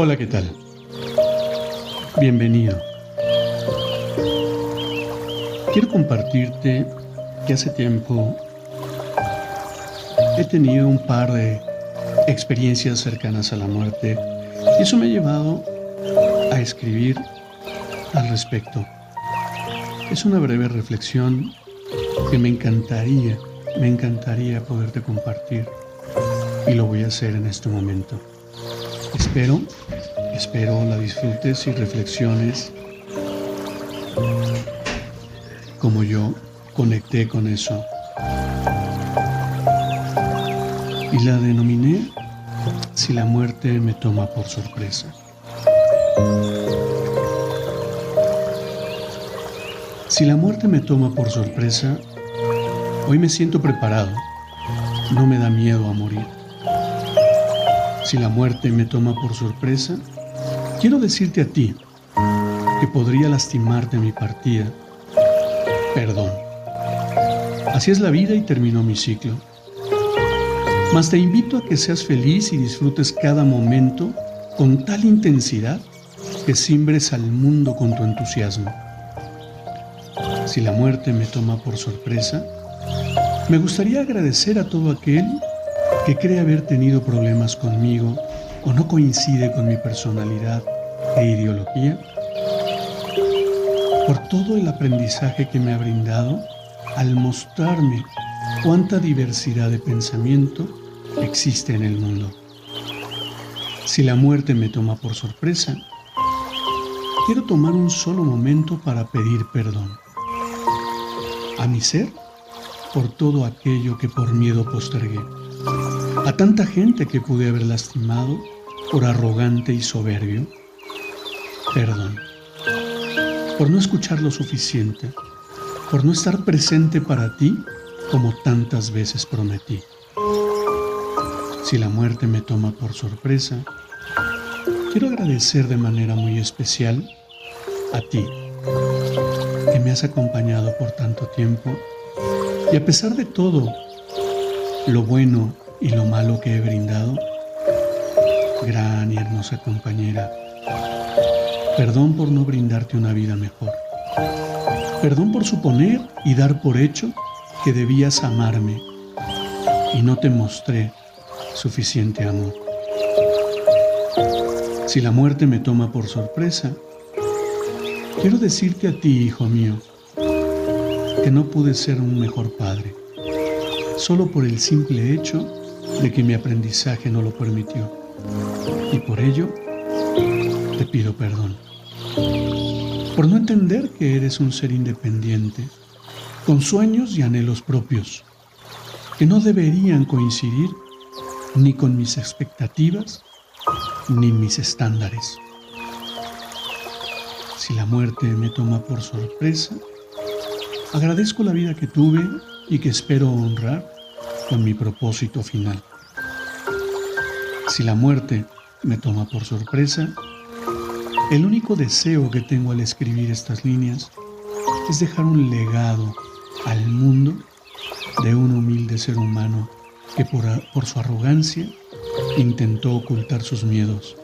Hola, ¿qué tal? Bienvenido. Quiero compartirte que hace tiempo he tenido un par de experiencias cercanas a la muerte y eso me ha llevado a escribir al respecto. Es una breve reflexión que me encantaría, me encantaría poderte compartir y lo voy a hacer en este momento. Espero, espero la disfrutes y reflexiones como yo conecté con eso. Y la denominé Si la muerte me toma por sorpresa. Si la muerte me toma por sorpresa, hoy me siento preparado. No me da miedo a morir. Si la muerte me toma por sorpresa, quiero decirte a ti que podría lastimarte mi partida. Perdón. Así es la vida y terminó mi ciclo. Mas te invito a que seas feliz y disfrutes cada momento con tal intensidad que simbres al mundo con tu entusiasmo. Si la muerte me toma por sorpresa, me gustaría agradecer a todo aquel que cree haber tenido problemas conmigo o no coincide con mi personalidad e ideología, por todo el aprendizaje que me ha brindado al mostrarme cuánta diversidad de pensamiento existe en el mundo. Si la muerte me toma por sorpresa, quiero tomar un solo momento para pedir perdón. A mi ser por todo aquello que por miedo postergué a tanta gente que pude haber lastimado por arrogante y soberbio. Perdón. Por no escuchar lo suficiente, por no estar presente para ti como tantas veces prometí. Si la muerte me toma por sorpresa, quiero agradecer de manera muy especial a ti, que me has acompañado por tanto tiempo y a pesar de todo, lo bueno y lo malo que he brindado? Gran y hermosa compañera, perdón por no brindarte una vida mejor. Perdón por suponer y dar por hecho que debías amarme y no te mostré suficiente amor. Si la muerte me toma por sorpresa, quiero decirte a ti, hijo mío, que no pude ser un mejor padre, solo por el simple hecho de que mi aprendizaje no lo permitió. Y por ello te pido perdón. Por no entender que eres un ser independiente, con sueños y anhelos propios, que no deberían coincidir ni con mis expectativas ni mis estándares. Si la muerte me toma por sorpresa, agradezco la vida que tuve y que espero honrar con mi propósito final. Si la muerte me toma por sorpresa, el único deseo que tengo al escribir estas líneas es dejar un legado al mundo de un humilde ser humano que por, por su arrogancia intentó ocultar sus miedos.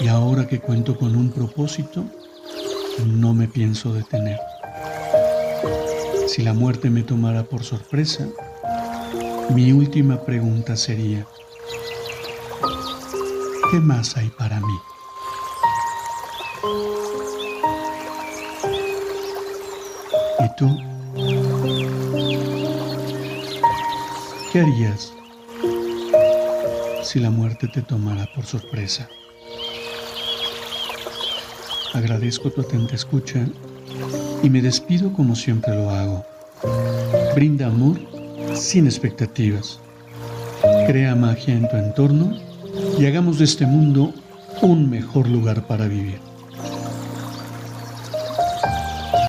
Y ahora que cuento con un propósito, no me pienso detener. Si la muerte me tomara por sorpresa, mi última pregunta sería, ¿qué más hay para mí? ¿Y tú? ¿Qué harías si la muerte te tomara por sorpresa? Agradezco tu atenta escucha y me despido como siempre lo hago. Brinda amor sin expectativas. Crea magia en tu entorno y hagamos de este mundo un mejor lugar para vivir.